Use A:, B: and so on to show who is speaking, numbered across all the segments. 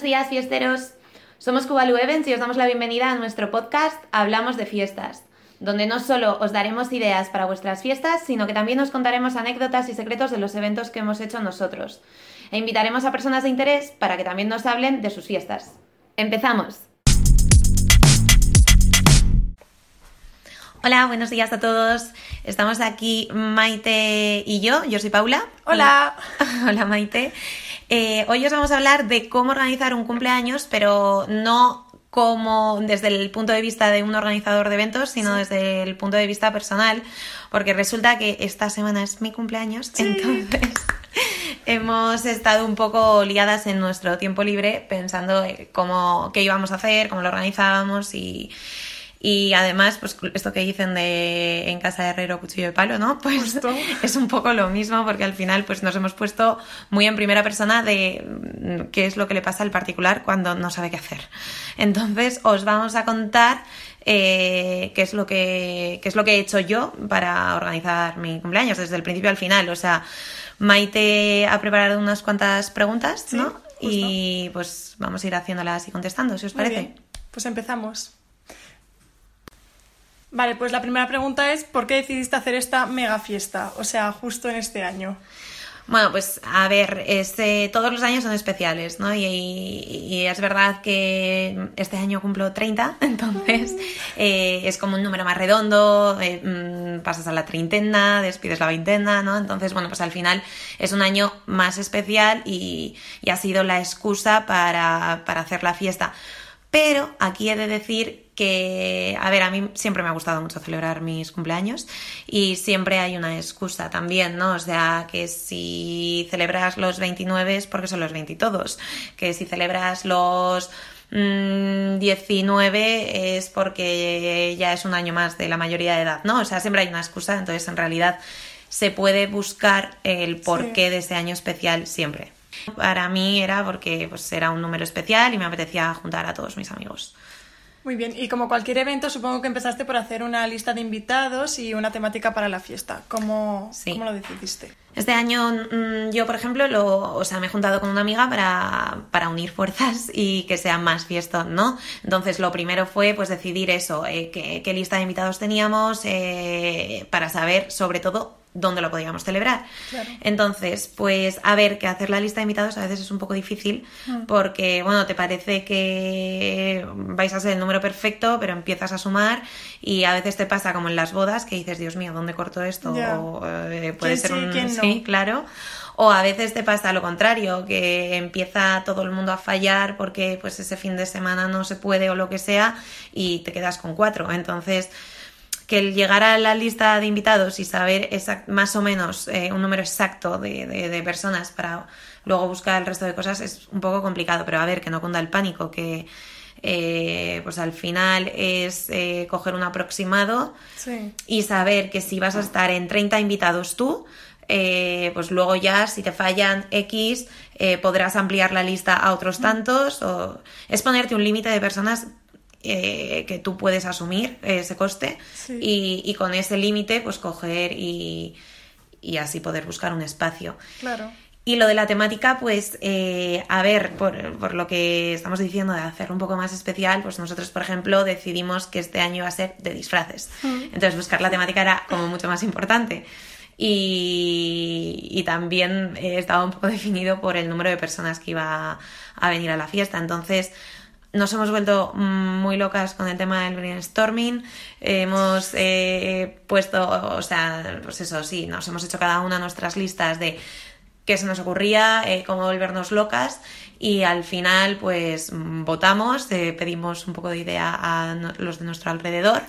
A: Buenos días, fiesteros. Somos Cubalu Events y os damos la bienvenida a nuestro podcast Hablamos de Fiestas, donde no solo os daremos ideas para vuestras fiestas, sino que también os contaremos anécdotas y secretos de los eventos que hemos hecho nosotros. E invitaremos a personas de interés para que también nos hablen de sus fiestas. ¡Empezamos! Hola, buenos días a todos. Estamos aquí Maite y yo. Yo soy Paula.
B: Hola.
A: Hola, Maite. Eh, hoy os vamos a hablar de cómo organizar un cumpleaños, pero no como desde el punto de vista de un organizador de eventos, sino desde el punto de vista personal, porque resulta que esta semana es mi cumpleaños, entonces hemos estado un poco liadas en nuestro tiempo libre pensando cómo qué íbamos a hacer, cómo lo organizábamos y y además, pues esto que dicen de en casa de herrero cuchillo de palo, ¿no? Pues es un poco lo mismo porque al final pues nos hemos puesto muy en primera persona de mm, qué es lo que le pasa al particular cuando no sabe qué hacer. Entonces os vamos a contar eh, qué es lo que qué es lo que he hecho yo para organizar mi cumpleaños desde el principio al final. O sea, Maite ha preparado unas cuantas preguntas, ¿no? Y pues vamos a ir haciéndolas y contestando, si os parece.
B: Pues empezamos. Vale, pues la primera pregunta es ¿por qué decidiste hacer esta mega fiesta? O sea, justo en este año.
A: Bueno, pues a ver, este, todos los años son especiales, ¿no? Y, es verdad que este año cumplo 30, entonces eh, es como un número más redondo, eh, mm, pasas a la treintena, despides la veintena, ¿no? Entonces, bueno, pues al final es un año más especial y, y ha sido la excusa para, para hacer la fiesta. Pero aquí he de decir que, a ver, a mí siempre me ha gustado mucho celebrar mis cumpleaños y siempre hay una excusa también, ¿no? O sea, que si celebras los 29 es porque son los 20 todos, que si celebras los 19 mm, es porque ya es un año más de la mayoría de edad, ¿no? O sea, siempre hay una excusa, entonces en realidad se puede buscar el porqué de ese año especial siempre. Para mí era porque pues, era un número especial y me apetecía juntar a todos mis amigos.
B: Muy bien, y como cualquier evento, supongo que empezaste por hacer una lista de invitados y una temática para la fiesta. ¿Cómo, ¿cómo lo decidiste?
A: Este año mm, yo, por ejemplo, lo, o sea, me he juntado con una amiga para, para unir fuerzas y que sea más fiestón, ¿no? Entonces, lo primero fue pues decidir eso, eh, qué, lista de invitados teníamos, eh, para saber, sobre todo, dónde lo podíamos celebrar. Entonces, pues a ver, que hacer la lista de invitados a veces es un poco difícil mm. porque, bueno, te parece que vais a ser el número perfecto, pero empiezas a sumar y a veces te pasa como en las bodas que dices, Dios mío, ¿dónde corto esto? O, eh, puede ser un... Sí, claro. O a veces te pasa lo contrario, que empieza todo el mundo a fallar porque pues ese fin de semana no se puede o lo que sea y te quedas con cuatro. Entonces, que el llegar a la lista de invitados y saber más o menos eh, un número exacto de, personas para luego buscar el resto de cosas es un poco complicado, pero a ver, que no cunda el pánico, que eh, pues al final es eh, coger un aproximado y saber que si vas a estar en 30 invitados tú, pues luego ya si te fallan X podrás ampliar la lista a otros tantos o es ponerte un límite de personas eh, que tú puedes asumir ese coste y, con ese límite pues coger y, así poder buscar un espacio.
B: Claro.
A: Y lo de la temática, pues, eh, a ver, por, lo que estamos diciendo de hacerlo un poco más especial, pues nosotros, por ejemplo, decidimos que este año iba a ser de disfraces. Mm. Entonces, buscar la temática era como mucho más importante. Y, también eh, estaba un poco definido por el número de personas que iba a venir a la fiesta. Entonces, nos hemos vuelto muy locas con el tema del brainstorming. hemos eh, puesto, o sea, pues eso, sí, nos hemos hecho cada una nuestras listas de qué se nos ocurría, eh, cómo volvernos locas y al final pues votamos, eh, pedimos un poco de idea a los de nuestro alrededor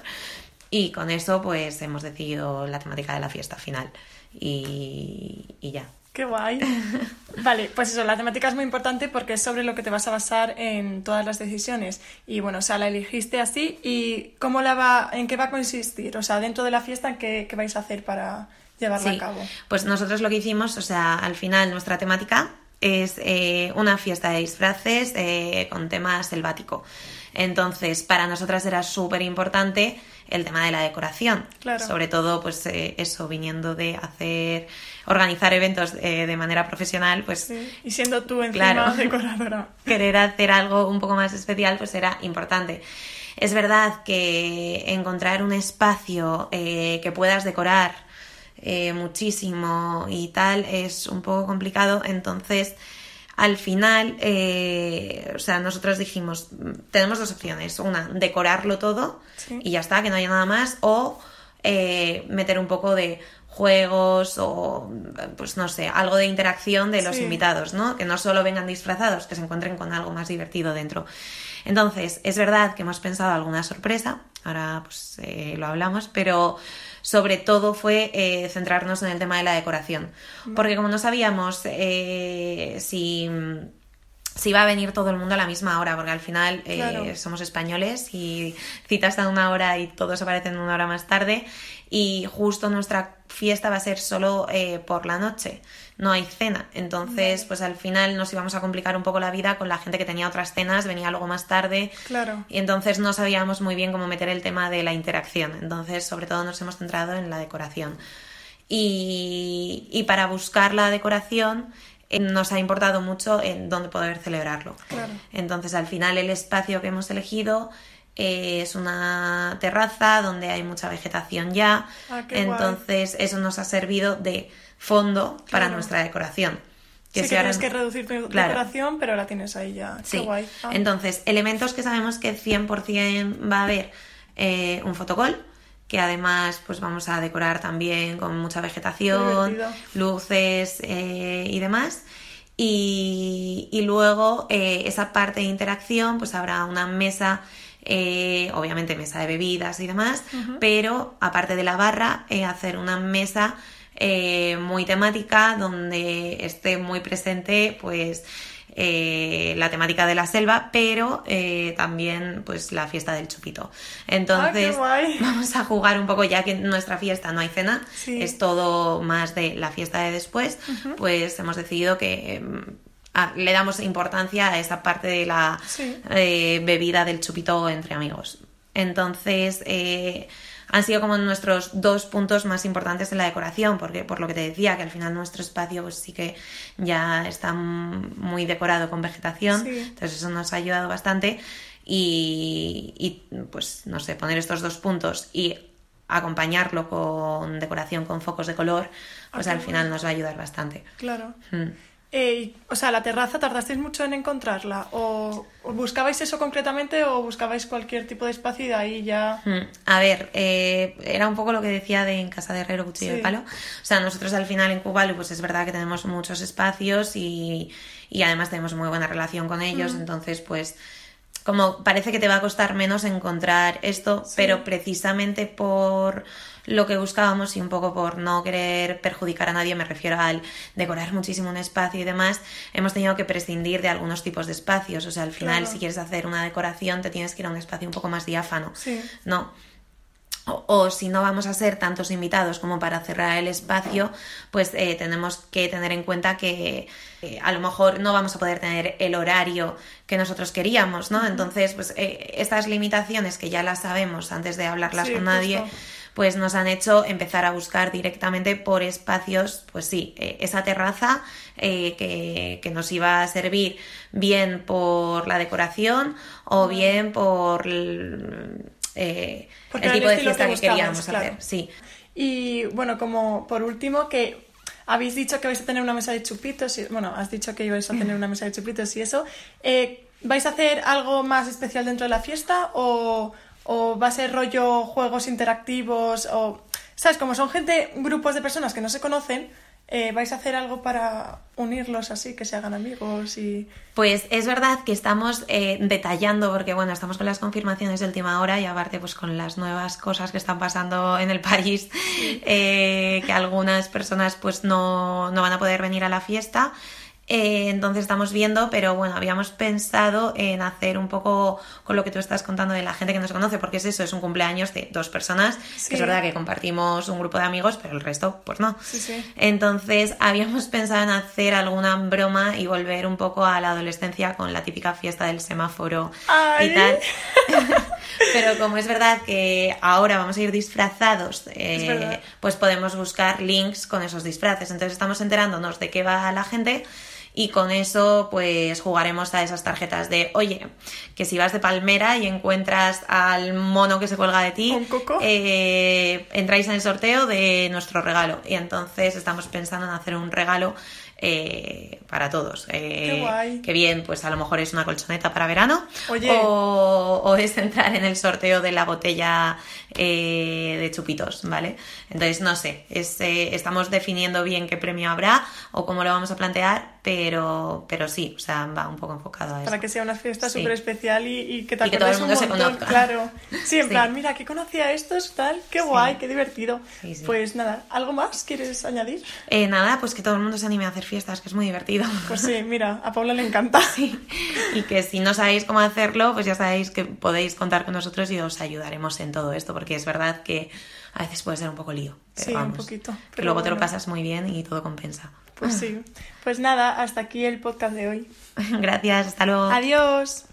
A: y con eso pues hemos decidido la temática de la fiesta final y ya.
B: Qué guay. Vale, pues eso, la temática es muy importante porque es sobre lo que te vas a basar en todas las decisiones. Y bueno, o sea, la elegiste así y ¿cómo la va, en qué va a consistir? O sea, dentro de la fiesta, ¿qué, qué vais a hacer para llevarla a cabo?
A: Pues nosotros lo que hicimos, o sea, al final nuestra temática es eh, una fiesta de disfraces eh, con tema selvático. Entonces, para nosotras era súper importante el tema de la decoración.
B: Claro.
A: Sobre todo, pues eh, eso, viniendo de hacer, organizar eventos eh, de manera profesional, pues
B: Sí. Y siendo tú encima
A: Claro.
B: decoradora.
A: querer hacer algo un poco más especial, pues era importante. Es verdad que encontrar un espacio eh, que puedas decorar eh, muchísimo y tal es un poco complicado, entonces al final, eh, o sea, nosotros dijimos, tenemos dos opciones, una, decorarlo todo
B: Sí.
A: y ya está, que no haya nada más, o eh, meter un poco de juegos o pues no sé, algo de interacción de los
B: Sí.
A: invitados, ¿no? Que no solo vengan disfrazados, que se encuentren con algo más divertido dentro. Entonces, es verdad que hemos pensado alguna sorpresa, ahora pues eh, lo hablamos, pero sobre todo fue eh, centrarnos en el tema de la decoración, porque como no sabíamos eh, si si va a venir todo el mundo a la misma hora, porque al final eh,
B: Claro.
A: somos españoles y citas a una hora y todos aparecen una hora más tarde y justo nuestra fiesta va a ser solo eh, por la noche, no hay cena. Entonces, pues al final nos íbamos a complicar un poco la vida con la gente que tenía otras cenas, venía luego más tarde
B: Claro.
A: y entonces no sabíamos muy bien cómo meter el tema de la interacción. Entonces, sobre todo nos hemos centrado en la decoración. Y, y para buscar la decoración nos ha importado mucho en dónde poder celebrarlo.
B: Claro.
A: Entonces, al final, el espacio que hemos elegido eh, es una terraza donde hay mucha vegetación ya.
B: Ah, guay.
A: Entonces, eso nos ha servido de fondo para nuestra decoración.
B: sí que
A: ahora-
B: tienes que reducir tu
A: Claro.
B: decoración, pero la tienes ahí ya.
A: Sí.
B: Qué guay. Ah,
A: Entonces, elementos que sabemos que 100% va a haber eh, un fotocol, que además pues vamos a decorar también con mucha vegetación, luces eh, y demás. Y, y luego eh, esa parte de interacción, pues habrá una mesa, eh, obviamente mesa de bebidas y demás, pero aparte de la barra, hacer una mesa muy temática donde esté muy presente pues eh, la temática de la selva, pero eh, también pues la fiesta del chupito. Entonces vamos a jugar un poco ya que en nuestra fiesta no hay cena,
B: Sí.
A: es todo más de la fiesta de después, pues hemos decidido que em, ah, le damos importancia a esa parte de la
B: Sí.
A: eh, bebida del chupito entre amigos. Entonces, eh, han sido como nuestros dos puntos más importantes en la decoración, porque por lo que te decía, que al final nuestro espacio pues sí que ya está muy decorado con vegetación,
B: Sí.
A: entonces eso nos ha ayudado bastante y, y, pues no sé, poner estos dos puntos y acompañarlo con decoración con focos de color, pues
B: Ah,
A: al final nos va a ayudar bastante.
B: Claro.
A: Mm.
B: Eh, o sea, la terraza, ¿tardasteis mucho en encontrarla? ¿O, buscabais eso concretamente o buscabais cualquier tipo de espacio y de ahí ya...
A: Mm, A ver, eh, era un poco lo que decía de en casa de Herrero Cuchillo
B: Sí.
A: de Palo. O sea, nosotros al final en Cubalu, pues es verdad que tenemos muchos espacios y, y además tenemos muy buena relación con ellos.
B: Mm.
A: Entonces, pues, como parece que te va a costar menos encontrar esto, pero precisamente por lo que buscábamos y un poco por no querer perjudicar a nadie, me refiero al decorar muchísimo un espacio y demás, hemos tenido que prescindir de algunos tipos de espacios. O sea, al final,
B: Claro.
A: si quieres hacer una decoración, te tienes que ir a un espacio un poco más diáfano.
B: Sí.
A: No. O, o si no vamos a ser tantos invitados como para cerrar el espacio, pues eh, tenemos que tener en cuenta que eh, a lo mejor no vamos a poder tener el horario que nosotros queríamos, ¿no? Entonces, pues eh, estas limitaciones que ya las sabemos antes de hablarlas
B: Sí,
A: con nadie,
B: justo.
A: pues nos han hecho empezar a buscar directamente por espacios, pues sí, eh, esa terraza eh, que, que nos iba a servir bien por la decoración o bien por el, eh, el tipo de
B: que
A: fiesta que,
B: buscabas,
A: queríamos
B: claro.
A: hacer. Sí.
B: Y bueno, como por último, que habéis dicho que vais a tener una mesa de chupitos, y, bueno, has dicho que ibais a tener una mesa de chupitos y eso. Eh, ¿Vais a hacer algo más especial dentro de la fiesta o, o va a ser rollo juegos interactivos o... ¿Sabes? Como son gente, grupos de personas que no se conocen, eh, vais a hacer algo para unirlos así, que se hagan amigos y...
A: Pues es verdad que estamos eh, detallando, porque bueno, estamos con las confirmaciones de última hora y aparte pues con las nuevas cosas que están pasando en el país, eh, que algunas personas pues no, no van a poder venir a la fiesta. Eh, entonces estamos viendo, pero bueno, habíamos pensado en hacer un poco con lo que tú estás contando de la gente que nos conoce, porque es eso, es un cumpleaños de dos personas, que es verdad que compartimos un grupo de amigos, pero el resto, pues no. Entonces habíamos pensado en hacer alguna broma y volver un poco a la adolescencia con la típica fiesta del semáforo y tal. pero como es verdad que ahora vamos a ir disfrazados, eh, pues podemos buscar links con esos disfraces. Entonces estamos enterándonos de qué va la gente y con eso pues jugaremos a esas tarjetas de, oye, que si vas de Palmera y encuentras al mono que se cuelga de ti, eh, entráis en el sorteo de nuestro regalo. Y entonces estamos pensando en hacer un regalo eh, para todos.
B: Eh, Qué guay.
A: Que bien, pues a lo mejor es una colchoneta para verano O, es entrar en el sorteo de la botella eh, de chupitos, ¿vale? Entonces, no sé, estamos definiendo bien qué premio habrá o cómo lo vamos a plantear, pero, pero sí, o sea, va un poco enfocado a eso.
B: Para que sea una fiesta súper especial y, que,
A: todo el mundo se conozca.
B: Claro. Sí, en plan, mira, que conocía estos, tal, qué guay, qué divertido. Pues nada, ¿algo más quieres añadir?
A: nada, pues que todo el mundo se anime a hacer fiestas, que es muy divertido.
B: Pues sí, mira, a Paula le encanta.
A: Sí. Y que si no sabéis cómo hacerlo, pues ya sabéis que podéis contar con nosotros y os ayudaremos en todo esto, porque es verdad que a veces puede ser un poco lío.
B: sí, un poquito.
A: Pero luego te lo pasas muy bien y todo compensa.
B: Pues sí. Pues nada, hasta aquí el podcast de hoy.
A: Gracias, hasta luego.
B: Adiós.